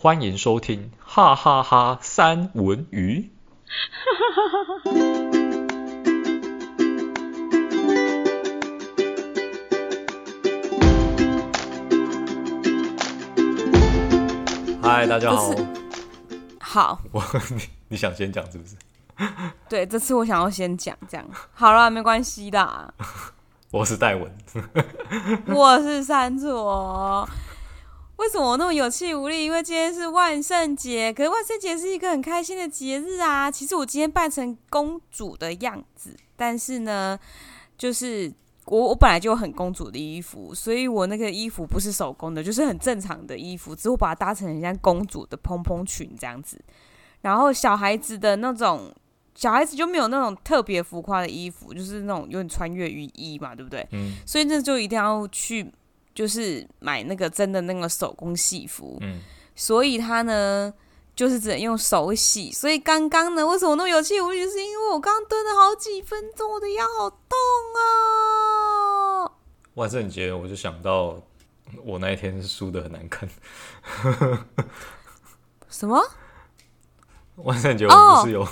欢迎收听哈哈哈三文鱼。嗨，大家好。好。我你你想先讲是不是？对，这次我想要先讲，这样好了，没关系的。我是戴文，我是三卓。为什么我那么有气无力？因为今天是万圣节，可是万圣节是一个很开心的节日啊。其实我今天扮成公主的样子，但是呢，就是我我本来就有很公主的衣服，所以我那个衣服不是手工的，就是很正常的衣服，只是我把它搭成很像公主的蓬蓬裙这样子。然后小孩子的那种，小孩子就没有那种特别浮夸的衣服，就是那种有点穿越雨衣嘛，对不对？嗯。所以那就一定要去。就是买那个真的那个手工戏服，嗯，所以他呢就是只能用手洗。所以刚刚呢，为什么那么有气无力？是因为我刚刚蹲了好几分钟，我的腰好痛啊！万圣节我就想到我那一天是输的很难看。什么？万圣节我不是有？Oh!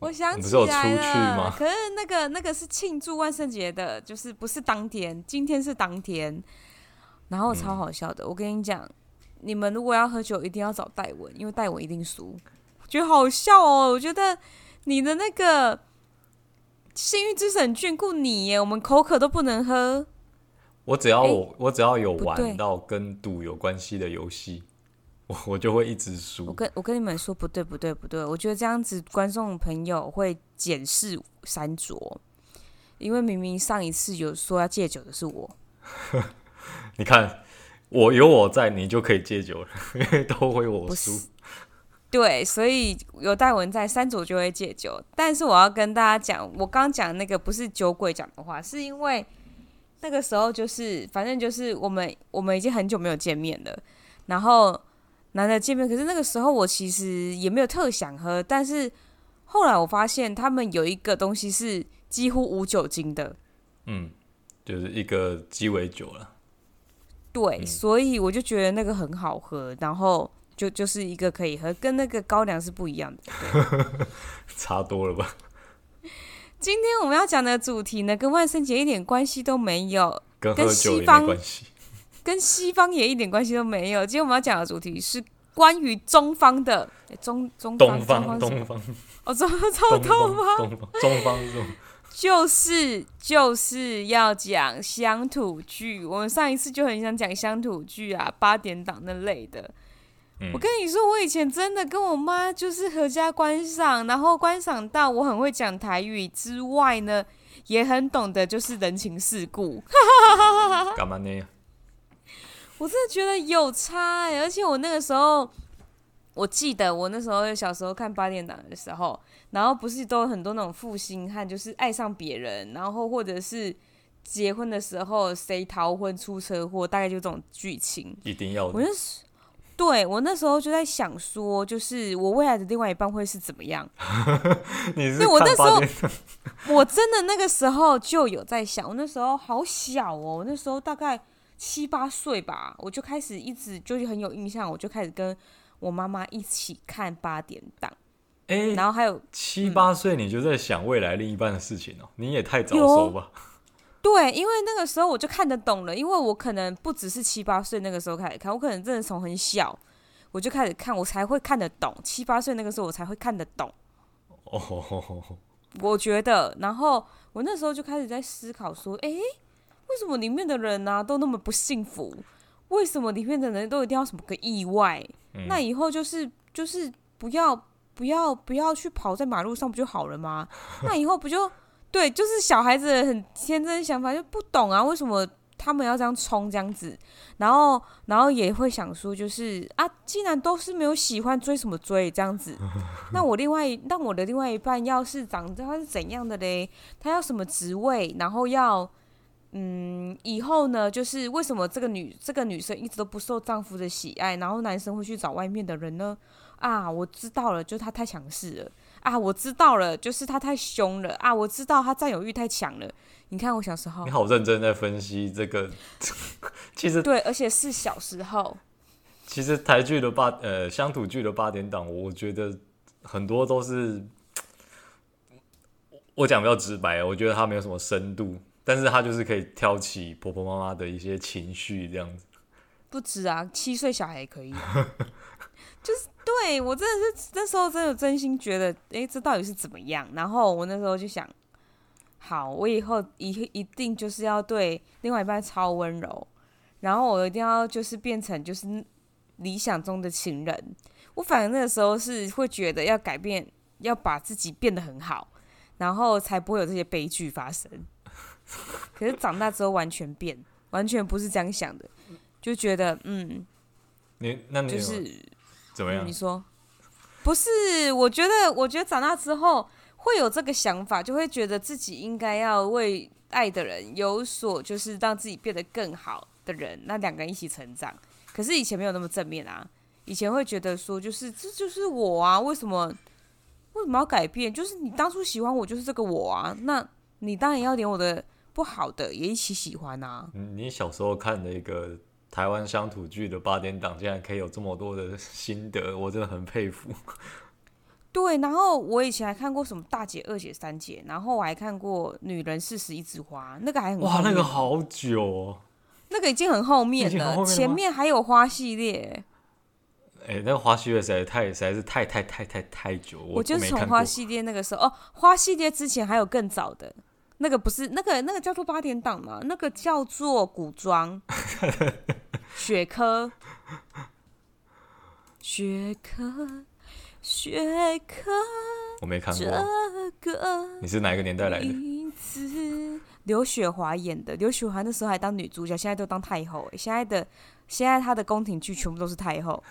我想起来了，可是那个那个是庆祝万圣节的，就是不是当天，今天是当天，然后超好笑的。嗯、我跟你讲，你们如果要喝酒，一定要找戴文，因为戴文一定输。觉得好笑哦，我觉得你的那个幸运之神眷顾你耶，我们口渴都不能喝。我只要我、欸、我只要有玩到跟赌有关系的游戏。我我就会一直输。我跟我跟你们说不对不对不对，我觉得这样子观众朋友会检视三卓，因为明明上一次有说要戒酒的是我。你看，我有我在，你就可以戒酒了，因为都会我输。对，所以有戴文在，三卓就会戒酒。但是我要跟大家讲，我刚讲那个不是酒鬼讲的话，是因为那个时候就是反正就是我们我们已经很久没有见面了，然后。难得见面，可是那个时候我其实也没有特想喝，但是后来我发现他们有一个东西是几乎无酒精的，嗯，就是一个鸡尾酒了。对，嗯、所以我就觉得那个很好喝，然后就就是一个可以喝，跟那个高粱是不一样的，差多了吧？今天我们要讲的主题呢，跟万圣节一点关系都没有，跟喝酒也没关系。跟西方也一点关系都没有。今天我们要讲的主题是关于中方的，中中方东方东方哦，中中东方中方就是就是要讲乡土剧。我们上一次就很想讲乡土剧啊，八点档那类的。嗯、我跟你说，我以前真的跟我妈就是合家观赏，然后观赏到我很会讲台语之外呢，也很懂得就是人情世故。干嘛呢？我真的觉得有差而且我那个时候，我记得我那时候小时候看八点档的时候，然后不是都有很多那种负心汉，就是爱上别人，然后或者是结婚的时候谁逃婚出车祸，大概就这种剧情。一定要。我就是对我那时候就在想说，就是我未来的另外一半会是怎么样？你是我那时候，我真的那个时候就有在想，我那时候好小哦，我那时候大概。七八岁吧，我就开始一直就是很有印象，我就开始跟我妈妈一起看八点档。哎、欸，然后还有七八岁你就在想未来另一半的事情哦、喔，嗯、你也太早熟吧？对，因为那个时候我就看得懂了，因为我可能不只是七八岁那个时候开始看，我可能真的从很小我就开始看，我才会看得懂。七八岁那个时候我才会看得懂。哦我觉得，然后我那时候就开始在思考说，哎、欸。为什么里面的人呢、啊、都那么不幸福？为什么里面的人都一定要什么个意外？嗯、那以后就是就是不要不要不要去跑在马路上不就好了吗？那以后不就对？就是小孩子很天真的想法就不懂啊，为什么他们要这样冲这样子？然后然后也会想说，就是啊，既然都是没有喜欢，追什么追这样子？那我另外那我的另外一半要是长得他是怎样的嘞？他要什么职位？然后要。嗯，以后呢，就是为什么这个女这个女生一直都不受丈夫的喜爱，然后男生会去找外面的人呢？啊，我知道了，就是她太强势了啊！我知道了，就是她太凶了啊！我知道她占有欲太强了。你看我小时候，你好认真在分析这个，其实对，而且是小时候，其实台剧的八呃乡土剧的八点档，我觉得很多都是我讲比较直白，我觉得它没有什么深度，但是他就是可以挑起婆婆妈妈的一些情绪这样子。不止啊，七岁小孩也可以，就是对我真的是那时候真的真心觉得，哎，这到底是怎么样？然后我那时候就想，好，我以后一一定就是要对另外一半超温柔，然后我一定要就是变成就是理想中的情人。我反正那个时候是会觉得要改变，要把自己变得很好，然后才不会有这些悲剧发生。可是长大之后完全变，完全不是这样想的。就觉得嗯，你那你就是怎么样？你说不是？我觉得，我觉得长大之后会有这个想法，就会觉得自己应该要为爱的人有所，就是让自己变得更好的人，那两个人一起成长。可是以前没有那么正面啊，以前会觉得说，就是这就是我啊，为什么为什么要改变？就是你当初喜欢我，就是这个我啊，那你当然要连我的不好的也一起喜欢啊。你小时候看的一个。台湾乡土剧的八点档竟然可以有这么多的心得，我真的很佩服。对，然后我以前还看过什么大姐、二姐、三姐，然后我还看过《女人四十一枝花》，那个还很哇，那个好久哦，那个已经很后面了，面前面还有花系列。哎、欸，那个花系列实在太实在是太太太太太久，我，我就是从花系列那个时候哦，花系列之前还有更早的。那个不是那个那个叫做八点档嘛？那个叫做古装，雪珂，雪珂，雪珂。我没看过。你是哪一个年代来的？刘雪华演的，刘雪华那时候还当女主角，现在都当太后。现在的现在她的宫廷剧全部都是太后。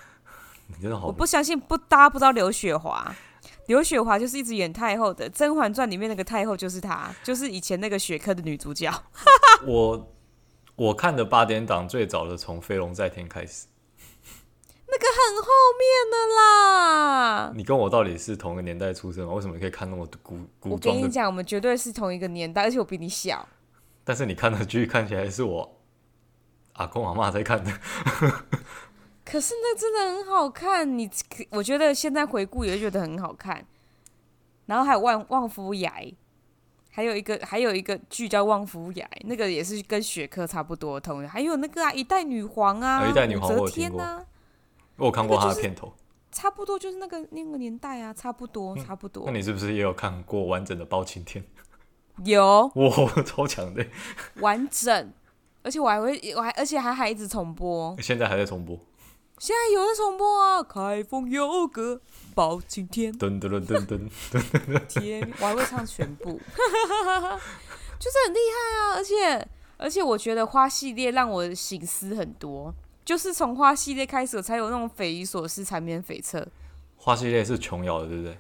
你真的好。我不相信不大家不知道刘雪华。刘雪华就是一直演太后的，《甄嬛传》里面那个太后就是她，就是以前那个雪珂的女主角。我我看的八点档最早的从《飞龙在天》开始，那个很后面的啦。你跟我到底是同一个年代出生吗？为什么可以看那么古古装？我跟你讲，我们绝对是同一个年代，而且我比你小。但是你看的剧看起来是我阿公阿妈在看的。可是那真的很好看，你我觉得现在回顾也会觉得很好看。然后还有旺旺夫崖，还有一个还有一个剧叫旺夫崖，那个也是跟雪珂差不多同样。还有那个啊，一代女皇啊，一代女皇我听过，我有看过他的片头，差不多就是那个那个年代啊，差不多差不多。那你是不是也有看过完整的包青天？有，哇，超强的，完整，而且我还会我还而且还还一直重播，现在还在重播。现在有的重播啊，开封有个包青天，噔噔噔噔噔，天，我还会唱全部，就是很厉害啊！而且而且，我觉得花系列让我醒思很多，就是从花系列开始，我才有那种匪夷所思、缠绵悱恻。花系列是琼瑶的，对不对？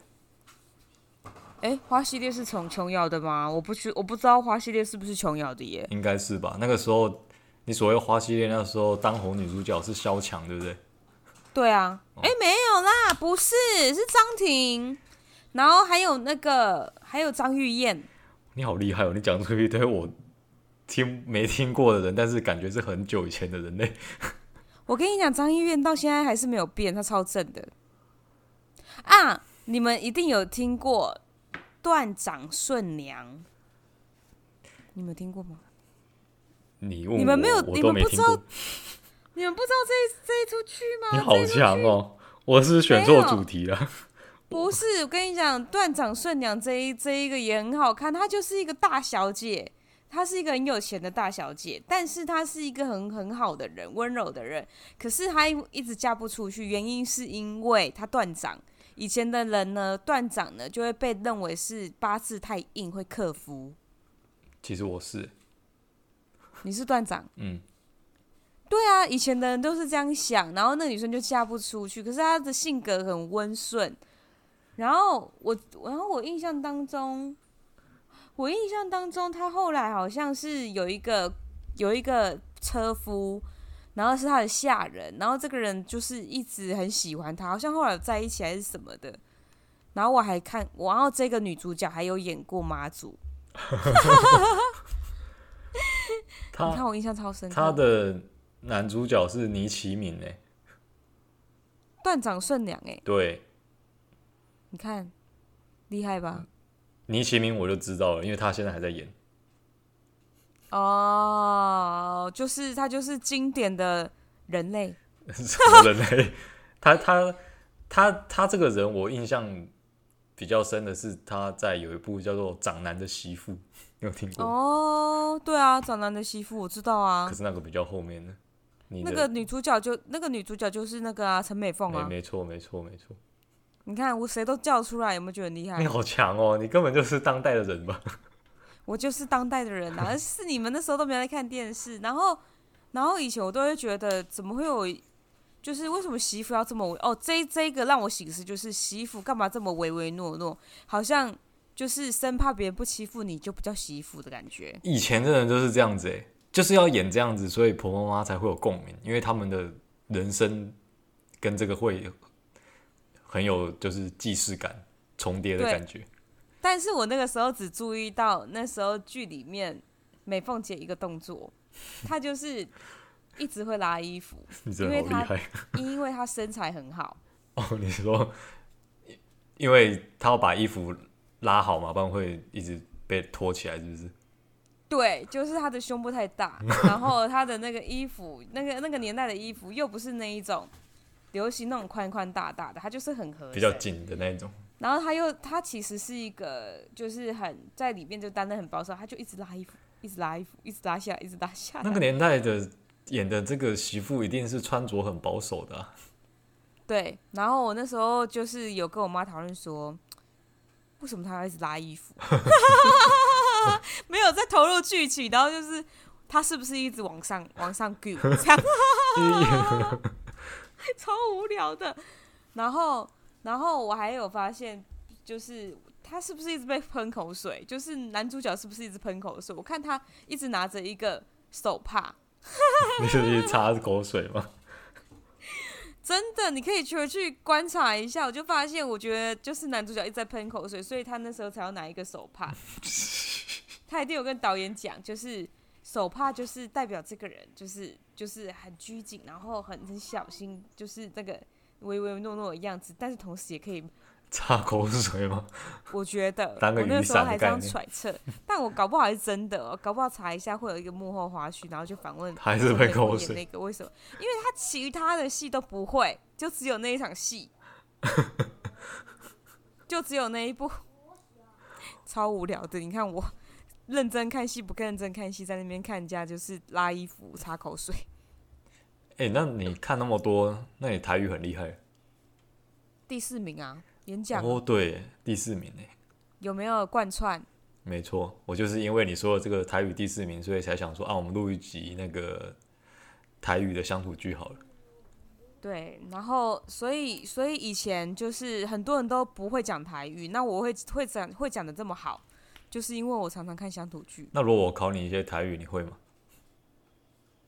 哎、欸，花系列是从琼瑶的吗？我不知，我不知道花系列是不是琼瑶的耶？应该是吧。那个时候，你所谓花系列，那个时候当红女主角是萧蔷，对不对？对啊，哎、欸，没有啦，不是，是张庭，然后还有那个，还有张玉燕。你好厉害哦！你讲出一堆我听没听过的人，但是感觉是很久以前的人类。我跟你讲，张玉燕到现在还是没有变，她超正的。啊，你们一定有听过断掌顺娘，你们听过吗？你问我，你们没有，你们不知道。你们不知道这一这一出剧吗？你好强哦！我是选错主题了。不是，我跟你讲，断掌顺娘这一这一个也很好看。她就是一个大小姐，她是一个很有钱的大小姐，但是她是一个很很好的人，温柔的人。可是她一直嫁不出去，原因是因为她断掌。以前的人呢，断掌呢就会被认为是八字太硬，会克夫。其实我是，你是断掌，嗯。对啊，以前的人都是这样想，然后那女生就嫁不出去。可是她的性格很温顺，然后我，然后我印象当中，我印象当中，她后来好像是有一个有一个车夫，然后是她的下人，然后这个人就是一直很喜欢她，好像后来有在一起还是什么的。然后我还看，然后这个女主角还有演过妈祖，你看我印象超深刻，他的。男主角是倪其敏诶，断掌顺娘哎，对，你看厉害吧？倪其明我就知道了，因为他现在还在演。哦，就是他就是经典的人类，什么人类？他他他他这个人我印象比较深的是他在有一部叫做《长男的媳妇》，你有听过？哦，对啊，《长男的媳妇》我知道啊，可是那个比较后面的。那个女主角就那个女主角就是那个啊，陈美凤啊，没错没错没错。你看我谁都叫出来，有没有觉得很厉害？你好强哦，你根本就是当代的人吧？我就是当代的人啊，是你们那时候都没在看电视，然后然后以前我都会觉得怎么会有，就是为什么媳妇要这么哦？这这个让我醒思，就是媳妇干嘛这么唯唯诺诺，好像就是生怕别人不欺负你就不叫媳妇的感觉。以前的人就是这样子哎。就是要演这样子，所以婆婆妈妈才会有共鸣，因为他们的人生跟这个会很有就是既视感重叠的感觉。但是我那个时候只注意到那时候剧里面美凤姐一个动作，她就是一直会拉衣服，你真的好厉害，因为她身材很好。哦，你说，因为她要把衣服拉好嘛，不然会一直被拖起来，是不是？对，就是他的胸部太大，然后他的那个衣服，那个那个年代的衣服又不是那一种流行那种宽宽大大的，他就是很合比较紧的那种。然后他又他其实是一个就是很在里面就担得很保守，他就一直拉衣服，一直拉衣服，一直拉下来，一直拉下来。那个年代的演的这个媳妇一定是穿着很保守的啊。对，然后我那时候就是有跟我妈讨论说，为什么她要一直拉衣服？没有在投入剧情，然后就是他是不是一直往上 往上 go 这样，超无聊的。然后，然后我还有发现，就是他是不是一直被喷口水？就是男主角是不是一直喷口水？我看他一直拿着一个手帕，你是一直擦口水吗？真的，你可以去去观察一下。我就发现，我觉得就是男主角一直在喷口水，所以他那时候才要拿一个手帕。他一定有跟导演讲，就是手帕就是代表这个人，就是就是很拘谨，然后很很小心，就是那个唯唯诺诺的样子，但是同时也可以擦口水吗？我觉得我那时候还这样揣测，但我搞不好还是真的，搞不好查一下会有一个幕后花絮，然后就反问还是喷口水那个为什么？因为他其他的戏都不会，就只有那一场戏，就只有那一部，超无聊的。你看我。认真看戏不跟认真看戏，在那边看人家就是拉衣服、擦口水。哎、欸，那你看那么多，那你台语很厉害。第四名啊，演讲哦，对，第四名哎。有没有贯穿？没错，我就是因为你说的这个台语第四名，所以才想说啊，我们录一集那个台语的乡土剧好了。对，然后所以所以以前就是很多人都不会讲台语，那我会会讲会讲的这么好。就是因为我常常看乡土剧。那如果我考你一些台语，你会吗？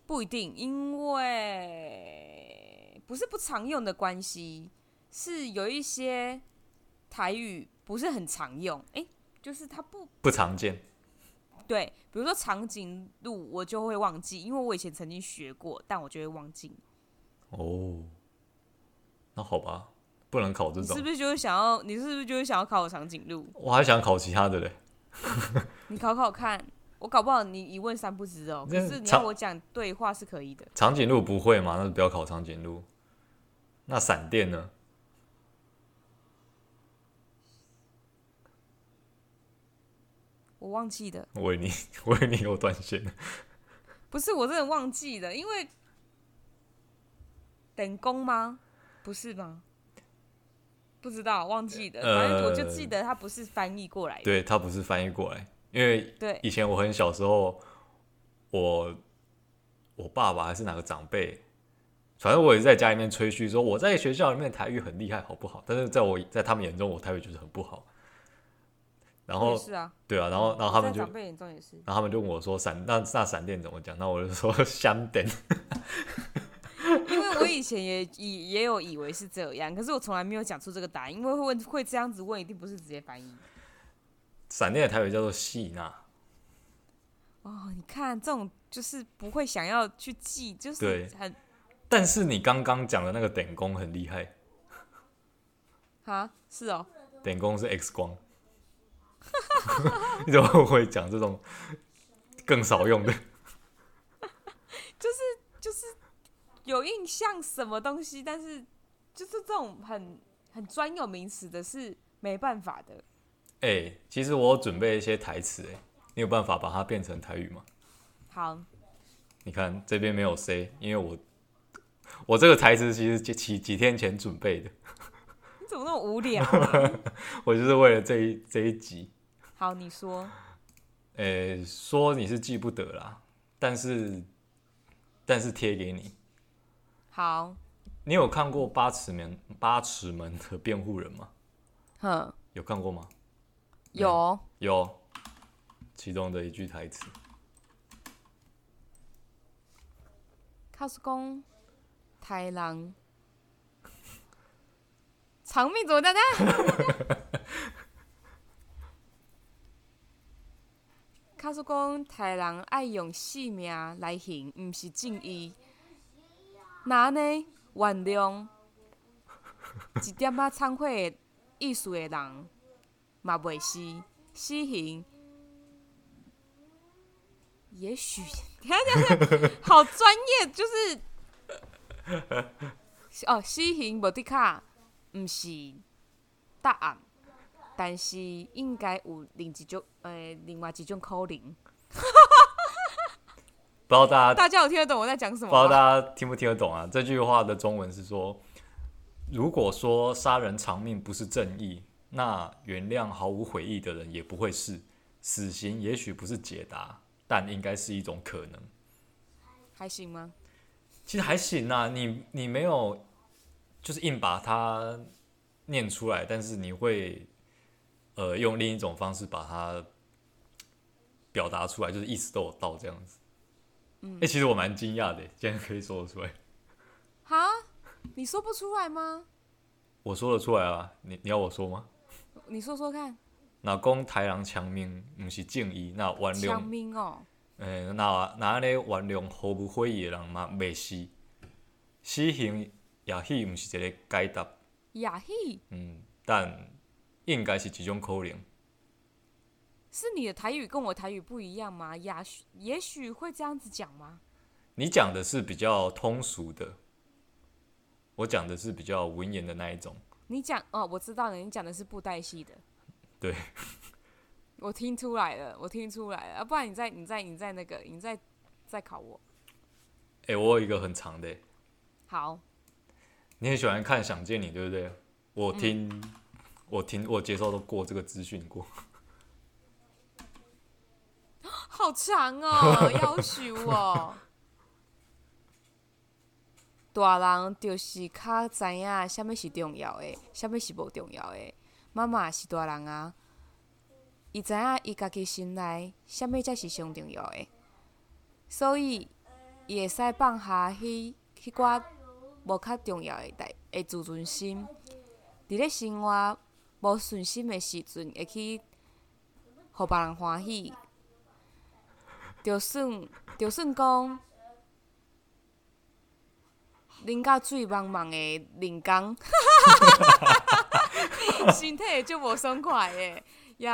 不一定，因为不是不常用的关系，是有一些台语不是很常用。哎，就是它不不常见。对，比如说长颈鹿，我就会忘记，因为我以前曾经学过，但我就会忘记。哦，那好吧，不能考这种。是不是就是想要？你是不是就是想要考长颈鹿？我还想考其他的嘞。你考考看，我搞不好你一问三不知哦。可是你要我讲对话是可以的。长颈鹿不会吗？那就不要考长颈鹿。那闪电呢？我忘记了。我以为你，我以为你有断线。不是，我真的忘记了，因为等工吗？不是吗？不知道，忘记了。反正我就记得他不是翻译过来的。对，他不是翻译过来，因为对以前我很小时候，我我爸爸还是哪个长辈，反正我也是在家里面吹嘘说我在学校里面台语很厉害，好不好？但是在我在他们眼中，我台语就是很不好。然后是啊，对啊，然后然后他们就长辈眼中也是，然后他们就问我说闪那那闪电怎么讲？那我就说 香电。我以前也以也有以为是这样，可是我从来没有讲出这个答案，因为会问会这样子问，一定不是直接翻译。闪电的台语叫做细娜。哦，你看这种就是不会想要去记，就是很。但是你刚刚讲的那个点工很厉害。啊，是哦。点工是 X 光。你怎么会讲这种更少用的？就是有印象什么东西，但是就是这种很很专有名词的是没办法的。哎、欸，其实我有准备一些台词，哎，你有办法把它变成台语吗？好，你看这边没有 C，因为我我这个台词其实几几几天前准备的。你怎么那么无聊啊？我就是为了这一这一集。好，你说。呃、欸，说你是记不得啦，但是但是贴给你。好。你有看过八尺门八尺门的辩护人吗？哼，有看过吗？有、嗯、有，其中的一句台词。卡叔公，太郎，长命怎么的呢？卡叔公，太郎爱用性命来行，唔是正义。那呢？原谅 一点仔忏悔意思的人，嘛袂死死刑。也许，好专业，就是哦，死刑无的卡，毋是答案，但是应该有另一种，诶、呃，另外一种可能。不知道大家大家有听得懂我在讲什么？不知道大家听不听得懂啊？这句话的中文是说，如果说杀人偿命不是正义，那原谅毫无悔意的人也不会是。死刑也许不是解答，但应该是一种可能。还行吗？其实还行啊，你你没有就是硬把它念出来，但是你会呃用另一种方式把它表达出来，就是意思都有到这样子。嗯，哎、欸，其实我蛮惊讶的，竟然可以说得出来。哈？你说不出来吗？我说得出来啊，你你要我说吗？你说说看。那讲台人强命，不是正义，那原谅。强命哦。诶、欸，那那安尼原谅毫无悔意的人嘛，未死。死刑也许不是一个解答。也许。嗯，但应该是一种可能。是你的台语跟我台语不一样吗？也许也许会这样子讲吗？你讲的是比较通俗的，我讲的是比较文言的那一种。你讲哦，我知道了，你讲的是布袋戏的。对，我听出来了，我听出来了，啊，不然你再你再你再那个，你再再考我。哎、欸，我有一个很长的。好。你很喜欢看《想见你》，对不对？我听，嗯、我听，我接受都过这个资讯过。好长哦，要求哦。大人就是较知影什物是重要的，什物是无重要的。妈妈是大人啊，伊知影伊家己心内什物才是上重要的，所以伊会使放下迄迄寡无较重要的代的自尊心，伫咧生活无顺心的时阵，会去互别人欢喜。就算就算讲，啉甲水茫茫的冷江，身体会就无爽快的，也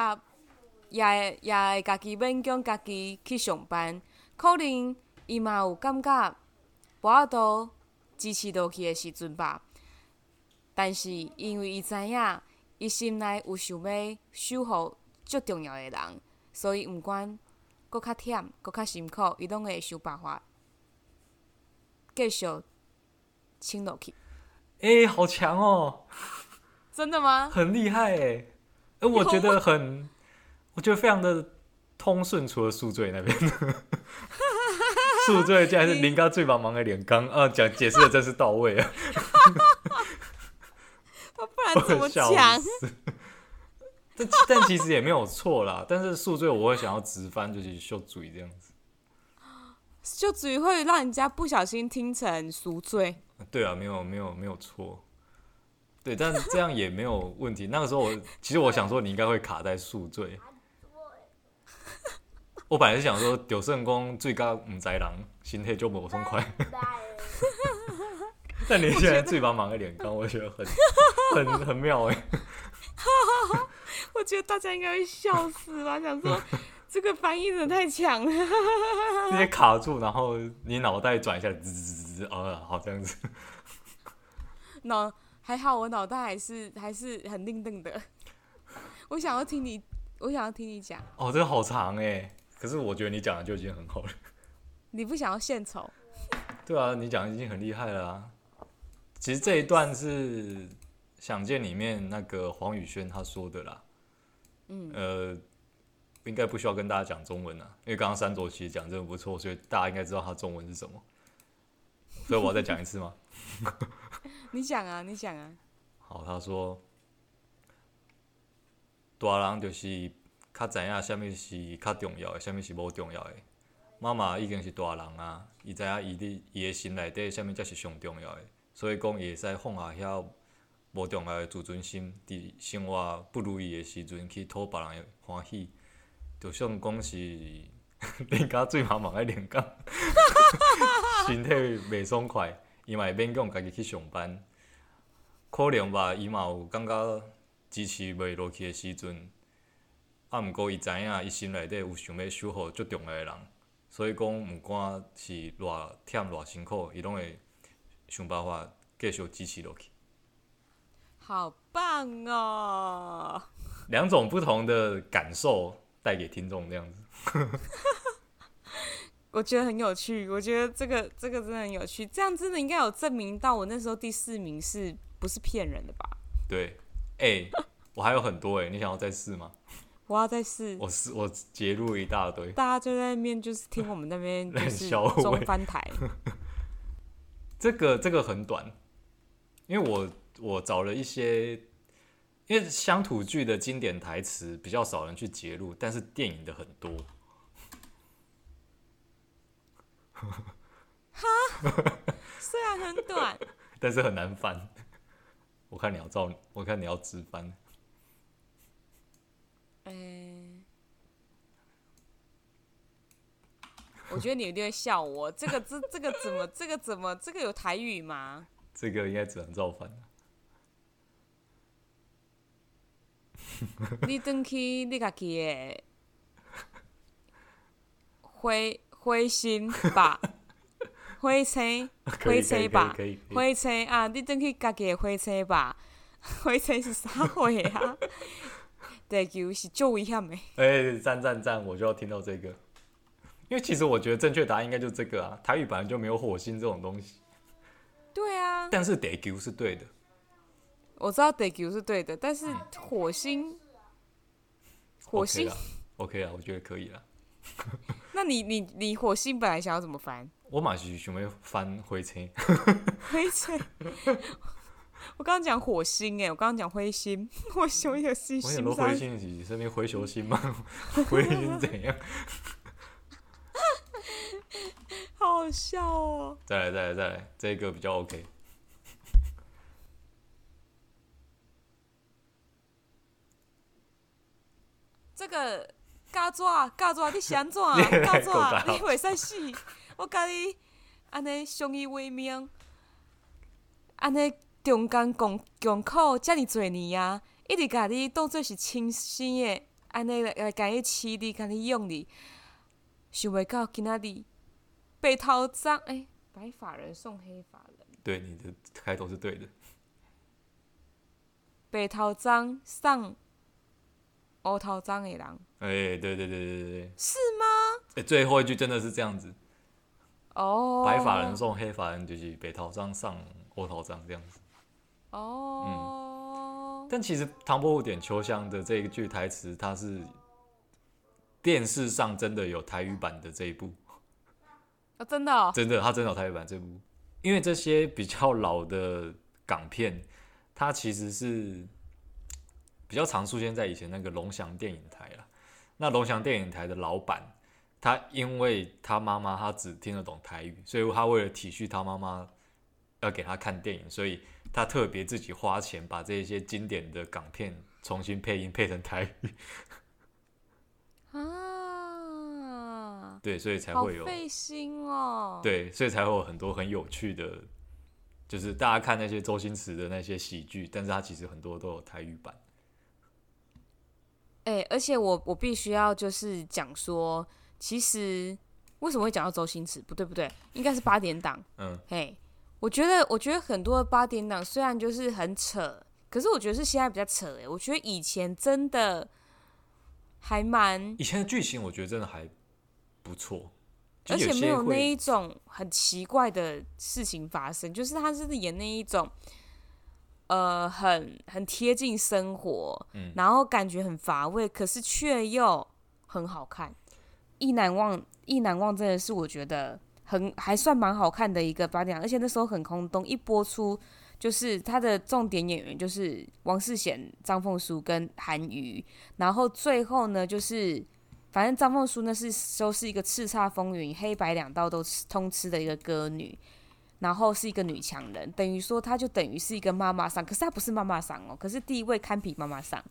也也会家己勉强家己去上班，可能伊嘛有感觉无法度支持落去的时阵吧。但是因为伊知影，伊心内有想要守护最重要的人，所以毋管。搁较忝，搁较辛苦，伊拢会想办法继续撑落去。哎、欸，好强哦！真的吗？很厉害哎！哎，我觉得很，我觉得非常的通顺，除了宿醉那边。宿醉竟然是林刚最茫茫的脸刚啊，讲解释的真是到位啊！不然怎么讲？但但其实也没有错啦，但是宿醉我会想要直翻，就是秀嘴这样子。秀嘴会让人家不小心听成赎罪。对啊，没有没有没有错。对，但是这样也没有问题。那个时候我其实我想说你应该会卡在宿醉。我本来是想说丢圣公最高唔知人，心态就无爽快。但你现在最帮忙的脸刚，我觉得很很很妙哎。我觉得大家应该会笑死吧？想说 这个翻译真的太强了，直接卡住，然后你脑袋转一下，滋滋滋，呃，好这样子。脑还好，我脑袋还是还是很定定的。我想要听你，我想要听你讲。哦，这个好长哎，可是我觉得你讲的就已经很好了。你不想要献丑？对啊，你讲的已经很厉害了啊。其实这一段是《想见》里面那个黄宇轩他说的啦。嗯，呃，应该不需要跟大家讲中文啊，因为刚刚三卓其实讲真的不错，所以大家应该知道他中文是什么。所以我要再讲一次吗？你讲啊，你讲啊。好，他说，大人就是较知影什么是较重要的，什么是无重要的。妈妈已经是大人啊，伊知影伊的伊的心内底什么才是上重要的，所以讲伊会使放下遐。无重要的自尊心，伫生活不如意的时阵去讨别人的欢喜，就算讲是 人家最茫茫的练工，身体袂爽快，伊嘛会勉强家己去上班。可能吧，伊嘛有感觉支持袂落去的时阵，啊，毋过伊知影伊心内底有想要守护最重要的人，所以讲毋管是偌忝偌辛苦，伊拢会想办法继续支持落去。好棒哦！两种不同的感受带给听众这样子，我觉得很有趣。我觉得这个这个真的很有趣，这样真的应该有证明到我那时候第四名是不是骗人的吧？对，哎、欸，我还有很多哎，你想要再试吗？我要再试。我试，我截录一大堆，大家就在那边就是听我们那边就是 中翻台。这个这个很短，因为我。我找了一些，因为乡土剧的经典台词比较少人去揭露，但是电影的很多。哈，虽然很短，但是很难翻。我看你要照，我看你要直翻。欸，我觉得你一定会笑我。这个这这个怎么这个怎么这个有台语吗？这个应该只能照翻。你转去你家己的灰灰心吧，火车火车吧，火车啊！你转去家己的灰车吧，灰车是啥货啊？地球是最危险的。哎、欸，赞赞赞！我就要听到这个，因为其实我觉得正确答案应该就是这个啊。台语本来就没有火星这种东西。对啊。但是地球是对的。我知道地球是对的，但是火星，火星，OK 啊，我觉得可以了。那你你你火星本来想要怎么翻？我马上准备翻灰车。灰车。我刚刚讲火星哎，我刚刚讲灰星，我想有星星。我想说灰星是身边灰球星吗？灰星怎样？好好笑哦！再来再来再来，这个比较 OK。这个嘎抓嘎抓，你想怎啊？嘎抓，你会使死？我甲你安尼相依为命，安尼中间共共苦遮尔侪年啊，一直甲你当做是亲生的，安尼来来甲你饲你，甲你养你，想袂到今仔日白头鬃哎，白发人送黑发人。对，你的开头是对的。白头鬃送。乌头鬃的人，哎、欸，对对对对对是吗？哎、欸，最后一句真的是这样子。哦、oh，白发人送黑发人，就是北头鬃送乌头鬃这样子。哦、oh，嗯，但其实《唐伯虎点秋香》的这一句台词，它是电视上真的有台语版的这一部。Oh, 真的、哦，真的，它真的有台语版这部。因为这些比较老的港片，它其实是。比较常出现在以前那个龙翔电影台了。那龙翔电影台的老板，他因为他妈妈他只听得懂台语，所以他为了体恤他妈妈，要给他看电影，所以他特别自己花钱把这些经典的港片重新配音配成台语。啊，对，所以才会有。好费心哦。对，所以才会有很多很有趣的就是大家看那些周星驰的那些喜剧，但是他其实很多都有台语版。哎、欸，而且我我必须要就是讲说，其实为什么会讲到周星驰？不对不对，应该是八点档。嗯，嘿，我觉得我觉得很多八点档虽然就是很扯，可是我觉得是现在比较扯。哎，我觉得以前真的还蛮……以前的剧情我觉得真的还不错，而且没有那一种很奇怪的事情发生，就是他是演那一种。呃，很很贴近生活，嗯，然后感觉很乏味，可是却又很好看。意难忘，意难忘真的是我觉得很还算蛮好看的一个八点档，而且那时候很空洞，一播出就是他的重点演员就是王世贤、张凤书跟韩瑜，然后最后呢就是反正张凤书呢是都是一个叱咤风云、黑白两道都通吃的一个歌女。然后是一个女强人，等于说她就等于是一个妈妈桑，可是她不是妈妈桑哦，可是地位堪比妈妈桑。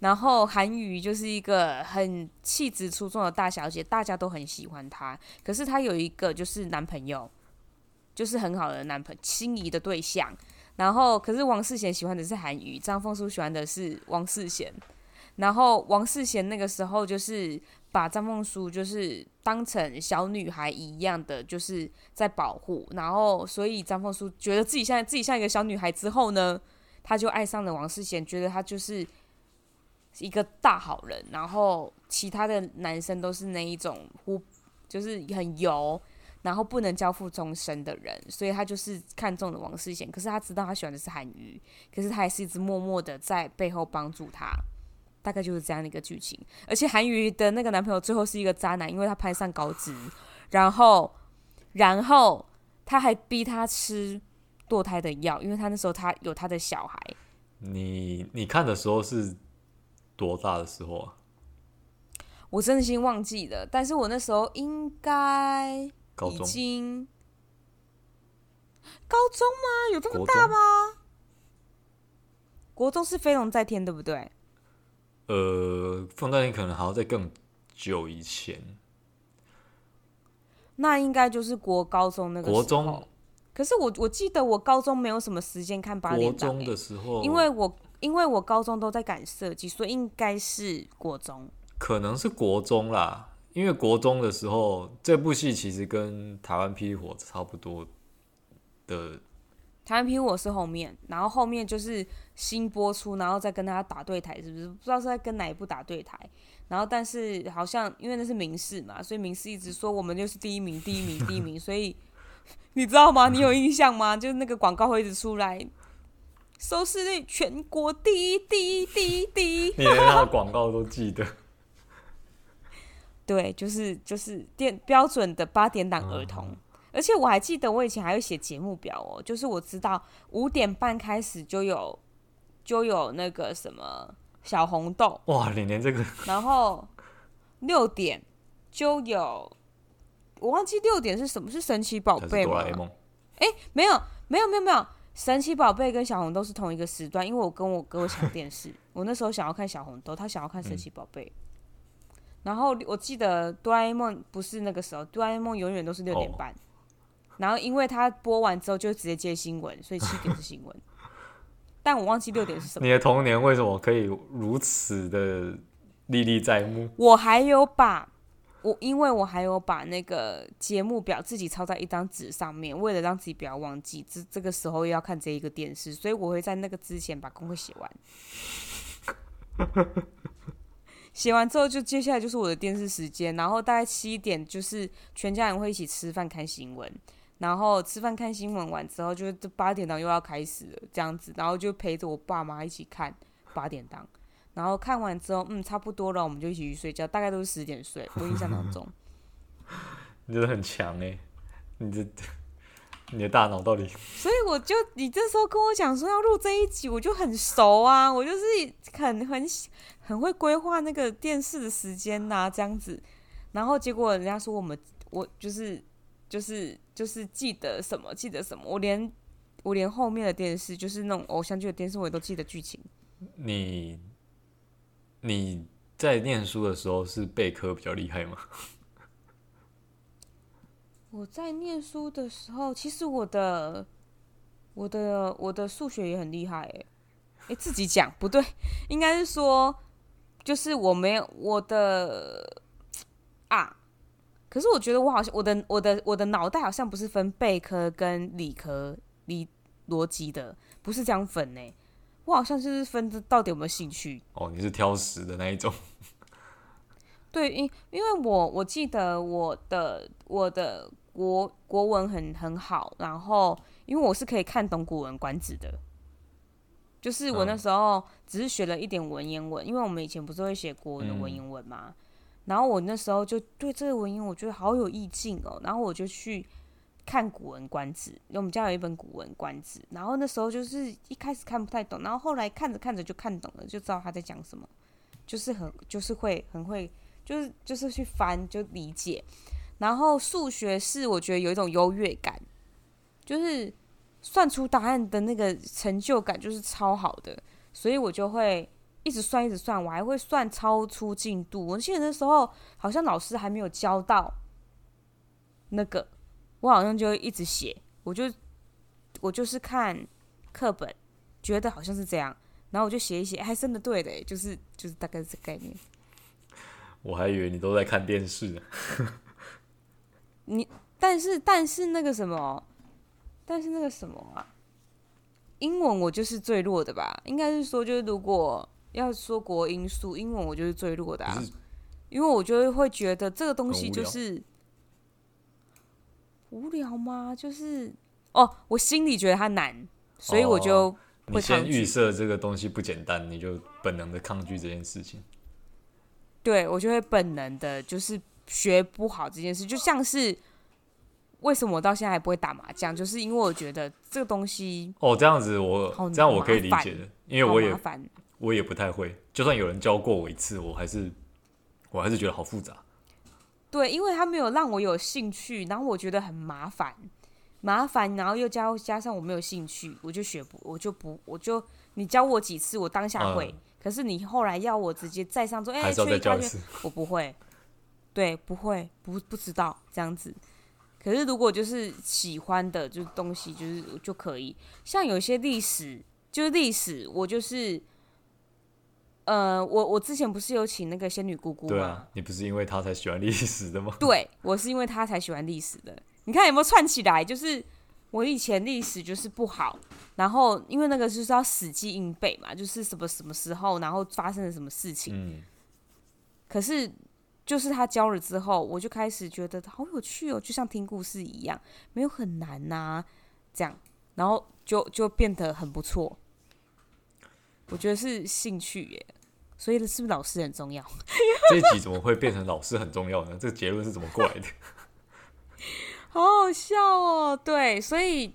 然后韩瑜就是一个很气质出众的大小姐，大家都很喜欢她。可是她有一个就是男朋友，就是很好的男朋，心仪的对象。然后可是王世贤喜欢的是韩瑜，张凤书喜欢的是王世贤。然后王世贤那个时候就是。把张凤书就是当成小女孩一样的，就是在保护，然后所以张凤书觉得自己像自己像一个小女孩之后呢，他就爱上了王世贤，觉得他就是一个大好人，然后其他的男生都是那一种不就是很油，然后不能交付终身的人，所以他就是看中了王世贤，可是他知道他喜欢的是韩瑜，可是他还是一直默默的在背后帮助他。大概就是这样的一个剧情，而且韩娱的那个男朋友最后是一个渣男，因为他攀上高枝，然后，然后他还逼他吃堕胎的药，因为他那时候他有他的小孩。你你看的时候是多大的时候啊？我真心忘记了，但是我那时候应该已经高中吗？有这么大吗？国中，国中是飞龙在天，对不对？呃，放在你可能还要再更久以前，那应该就是国高中那个时候。国中，可是我我记得我高中没有什么时间看八点档。国中的时候，因为我因为我高中都在赶设计，所以应该是国中。可能是国中啦，因为国中的时候这部戏其实跟台湾霹雳火差不多的。台湾霹雳火是后面，然后后面就是新播出，然后再跟他打对台，是不是？不知道是在跟哪一部打对台。然后，但是好像因为那是民视嘛，所以民视一直说我们就是第一名，第一名，第一名。所以你知道吗？你有印象吗？就是那个广告会一直出来，收视率全国第一，第一，第一，第一。你连他的广告都记得？对，就是就是电标准的八点档儿童。嗯而且我还记得，我以前还会写节目表哦，就是我知道五点半开始就有就有那个什么小红豆哇，连连这个 然后六点就有，我忘记六点是什么，是神奇宝贝吗？哎，没有没有没有没有，神奇宝贝跟小红豆是同一个时段，因为我跟我哥抢电视，我那时候想要看小红豆，他想要看神奇宝贝，嗯、然后我记得哆啦 A 梦不是那个时候，哆啦 A 梦永远都是六点半。哦然后，因为他播完之后就直接接新闻，所以七点是新闻。但我忘记六点是什么。你的童年为什么可以如此的历历在目？我还有把我，因为我还有把那个节目表自己抄在一张纸上面，为了让自己不要忘记，这这个时候又要看这一个电视，所以我会在那个之前把功课写完。写完之后，就接下来就是我的电视时间，然后大概七点就是全家人会一起吃饭看新闻。然后吃饭看新闻完之后，就这八点档又要开始了，这样子，然后就陪着我爸妈一起看八点档，然后看完之后，嗯，差不多了，我们就一起去睡觉，大概都是十点睡，我印象当中。你真的很强哎，你这你的大脑到底？所以我就你这时候跟我讲说要录这一集，我就很熟啊，我就是很很很会规划那个电视的时间呐、啊，这样子，然后结果人家说我们我就是。就是就是记得什么记得什么，我连我连后面的电视，就是那种偶像剧的电视，我也都记得剧情。你你在念书的时候是备课比较厉害吗？我在念书的时候，其实我的我的我的数学也很厉害哎，哎自己讲不对，应该是说就是我没有我的 啊，可是我觉得我好像我的我的我的脑袋好像不是分贝科跟理科理逻辑的，不是这样分呢。我好像就是分这到底有没有兴趣哦，你是挑食的那一种。对，因因为我我记得我的我的国国文很很好，然后因为我是可以看懂《古文观止》的，就是我那时候只是学了一点文言文，嗯、因为我们以前不是会写国文的文言文嘛，嗯、然后我那时候就对这个文言我觉得好有意境哦，然后我就去看《古文观止》，因为我们家有一本《古文观止》，然后那时候就是一开始看不太懂，然后后来看着看着就看懂了，就知道他在讲什么，就是很就是会很会。就是就是去翻就理解，然后数学是我觉得有一种优越感，就是算出答案的那个成就感就是超好的，所以我就会一直算一直算，我还会算超出进度。我记得那时候好像老师还没有教到那个，我好像就一直写，我就我就是看课本，觉得好像是这样，然后我就写一写，还真的对的，就是就是大概是这概念。我还以为你都在看电视呢。你但是但是那个什么，但是那个什么啊？英文我就是最弱的吧？应该是说，就是如果要说国英数，英文我就是最弱的啊。因为我就会觉得这个东西就是无聊，吗？就是哦，我心里觉得它难，所以我就会、哦、你先预设这个东西不简单，你就本能的抗拒这件事情。对，我就会本能的，就是学不好这件事，就像是为什么我到现在还不会打麻将，就是因为我觉得这个东西哦，这样子我这样我可以理解的，因为我也我也不太会，就算有人教过我一次，我还是我还是觉得好复杂。对，因为他没有让我有兴趣，然后我觉得很麻烦，麻烦，然后又加加上我没有兴趣，我就学不，我就不，我就你教我几次，我当下会。嗯可是你后来要我直接再上桌，哎、欸，缺一考卷，我不会，对，不会，不不知道这样子。可是如果就是喜欢的，就是东西，就是就可以。像有些历史，就是历史，我就是，呃，我我之前不是有请那个仙女姑姑吗？对啊，你不是因为她才喜欢历史的吗？对，我是因为她才喜欢历史的。你看有没有串起来？就是。我以前历史就是不好，然后因为那个就是要死记硬背嘛，就是什么什么时候，然后发生了什么事情。嗯。可是就是他教了之后，我就开始觉得好有趣哦，就像听故事一样，没有很难呐、啊，这样，然后就就变得很不错。我觉得是兴趣耶，所以是不是老师很重要？这一集怎么会变成老师很重要呢？这个结论是怎么过来的？好好笑哦，对，所以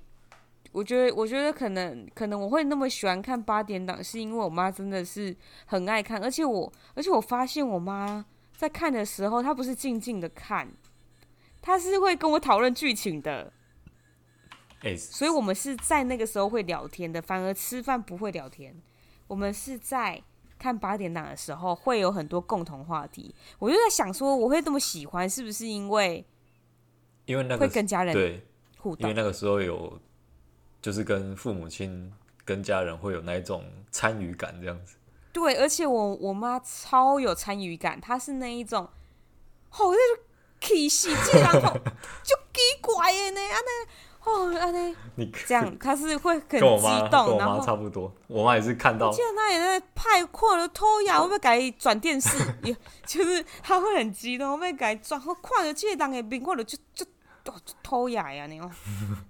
我觉得，我觉得可能，可能我会那么喜欢看八点档，是因为我妈真的是很爱看，而且我，而且我发现我妈在看的时候，她不是静静的看，她是会跟我讨论剧情的，欸，所以我们是在那个时候会聊天的，反而吃饭不会聊天，我们是在看八点档的时候会有很多共同话题，我就在想说，我会这么喜欢，是不是因为？因为那个会跟家人对互动，因为那个时候有，就是跟父母亲、跟家人会有那一种参与感，这样子。对，而且我我妈超有参与感，她是那一种，好那种气势，这样好就奇怪的呢，安尼哦安尼，你这样他是会很激动，然后差不多，我妈也是看到，我记得她也在派阔了偷呀，我要改转电视，也 就是他会很激动，我要改转，我看着这档的面，我就就。偷牙呀，你哦，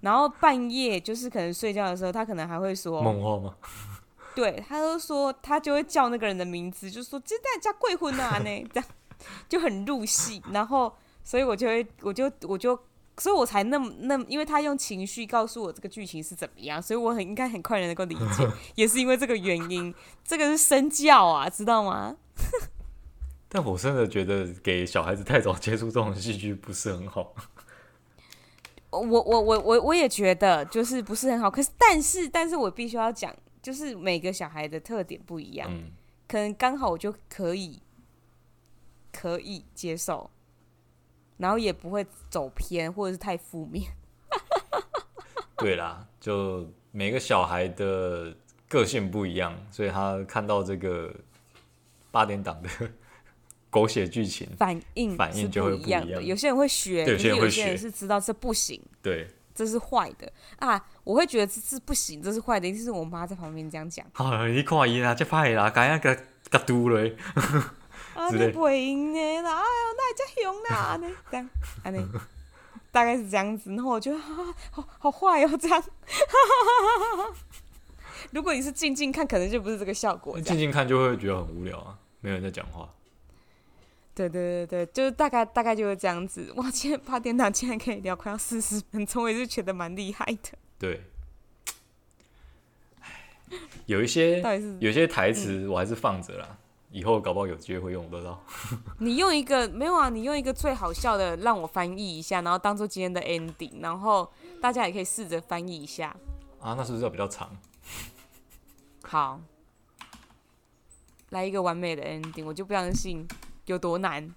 然后半夜就是可能睡觉的时候，他可能还会说梦话吗？对，他都说他就会叫那个人的名字，就说这代家贵婚啊呢，这样 就很入戏。然后，所以我就会，我就，我就，所以我才那么那么，因为他用情绪告诉我这个剧情是怎么样，所以我很应该很快的能够理解，也是因为这个原因。这个是身教啊，知道吗？但我真的觉得给小孩子太早接触这种戏剧不是很好。我我我我我也觉得就是不是很好，可是但是但是我必须要讲，就是每个小孩的特点不一样，嗯、可能刚好我就可以可以接受，然后也不会走偏或者是太负面。对啦，就每个小孩的个性不一样，所以他看到这个八点档的 狗血剧情，反应反应就会不一样的。有些人会学，有些人会学，有些人是知道这不行，对，这是坏的啊！我会觉得这是不行，这是坏的，一定是我妈在旁边这样讲。好，你看伊啦，这歹啦，该那个个嘟嘞。啊，你不会赢的啦！哎呦，那这凶啦！呢，这样，安尼，大概是这样子。然后我觉得，啊，好好坏哦，这样。如果你是静静看，可能就不是这个效果。静静看就会觉得很无聊啊，没有人在讲话。对对对对，就是大概大概就是这样子。哇，今天八点档竟然可以聊快要四十分钟，我也是觉得蛮厉害的。对。有一些，有些台词我还是放着啦。以后搞不好有机会会用得到。你用一个没有啊？你用一个最好笑的让我翻译一下，然后当做今天的 ending，然后大家也可以试着翻译一下。啊，那是不是要比较长？好，来一个完美的 ending，我就不相信有多难。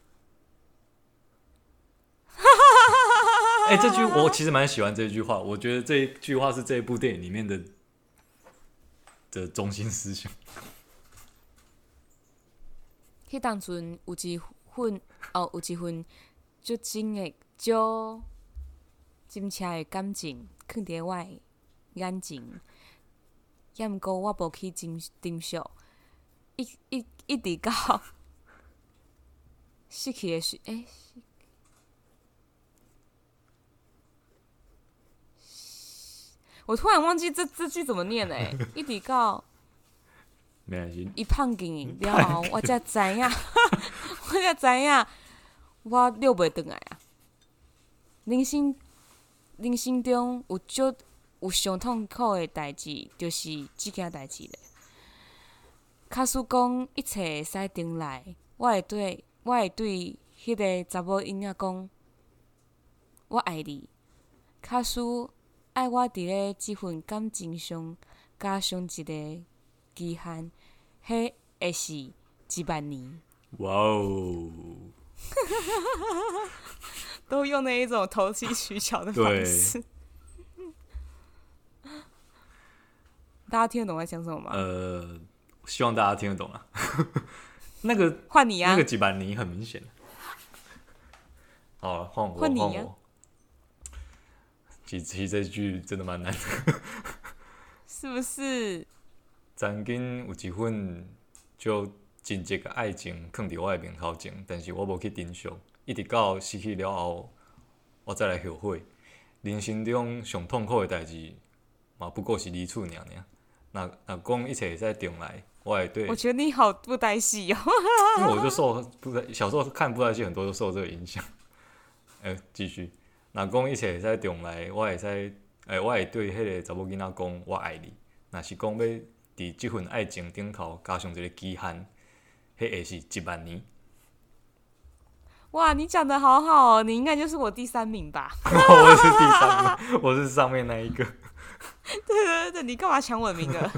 哎、欸，这句我其实蛮喜欢这句话，我觉得这一句话是这一部电影里面的的中心思想。迄当阵有一份哦，有一份足真诶，足真切诶感情，藏伫我诶眼前。也毋过我无去珍珍惜，一一一直到 失去诶时，诶、欸，我突然忘记这这句怎么念诶，一直到。伊胖紧了后，我才知影，我才知影，我溜袂转来啊！人生人生中有足有上痛苦诶代志，就是即件代志咧。假使讲一切会使重来，我会对我会对迄个查某囡仔讲，我爱你。假使爱我伫咧即份感情上加上一个期限。嘿，会是一万年。哇哦！都用那一种投机取巧的方式。大家听得懂我在讲什么吗？呃，希望大家听得懂啊。那个换你啊，那个几百年很明显。好，换我，换我。其实其实这句真的蛮难的。是不是？曾经有一份就真挚的爱情放伫我的面头前，但是我无去珍惜，一直到失去了后，我再来后悔。人生中上痛苦的代志，嘛不过是离厝尔尔。若若讲一切会使重来，我会对。我觉得你好布袋戏哦。因为我就受布袋，小时候看布袋戏很多都受这个影响。哎、欸，继续。若讲一切会使重来，我会使，诶、欸，我会对迄个查某囡仔讲，我爱你。若是讲要。伫即份爱情顶头加上一个期限，迄会是一万年。哇，你讲得好好哦，你应该就是我第三名吧？我是第三名，我是上面那一个。对对对，你干嘛抢我的名额？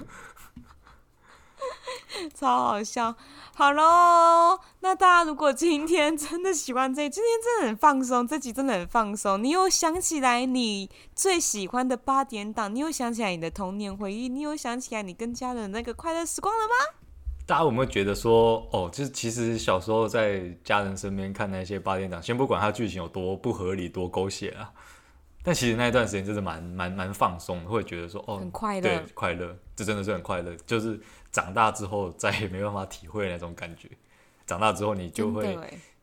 超好笑。好喽，那大家如果今天真的喜欢这，今天真的很放松，这集真的很放松。你又想起来你最喜欢的八点档？你又想起来你的童年回忆？你有想起来你跟家人那个快乐时光了吗？大家有没有觉得说，哦，就是其实小时候在家人身边看那些八点档，先不管它剧情有多不合理、多狗血啊，但其实那一段时间真的蛮蛮蛮放松，会觉得说，哦，很快乐，对，快乐，这真的是很快乐，就是。长大之后再也没办法体会那种感觉。长大之后你就会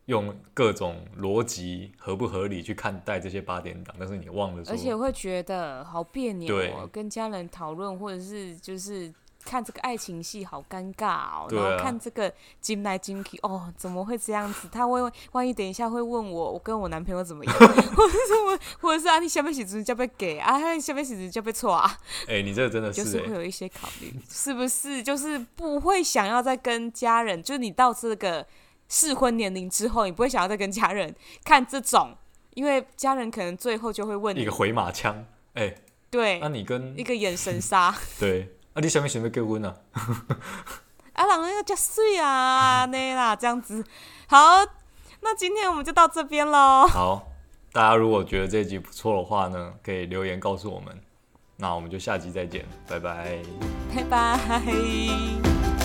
用各种逻辑合不合理去看待这些八点档，但是你忘了说，而且会觉得好别扭哦。跟家人讨论或者是就是看这个爱情戏好尴尬哦。然后看这个金来金去哦，怎么会这样子？他会万一等一下会问我，我跟我男朋友怎么样，或者是我，或者是啊，你下面写字就被给啊，下面写字就被错啊。哎，你这个真的是，就是会有一些考虑，是不是？就是不会想要再跟家人，就是你到这个适婚年龄之后，你不会想要再跟家人看这种，因为家人可能最后就会问你一个回马枪，哎，对，那你跟一个眼神杀，对。啊！你啥物想要结婚啊？啊，人那个叫水啊，那啦，这样子。好，那今天我们就到这边喽。好，大家如果觉得这集不错的话呢，可以留言告诉我们。那我们就下集再见，拜拜，拜拜。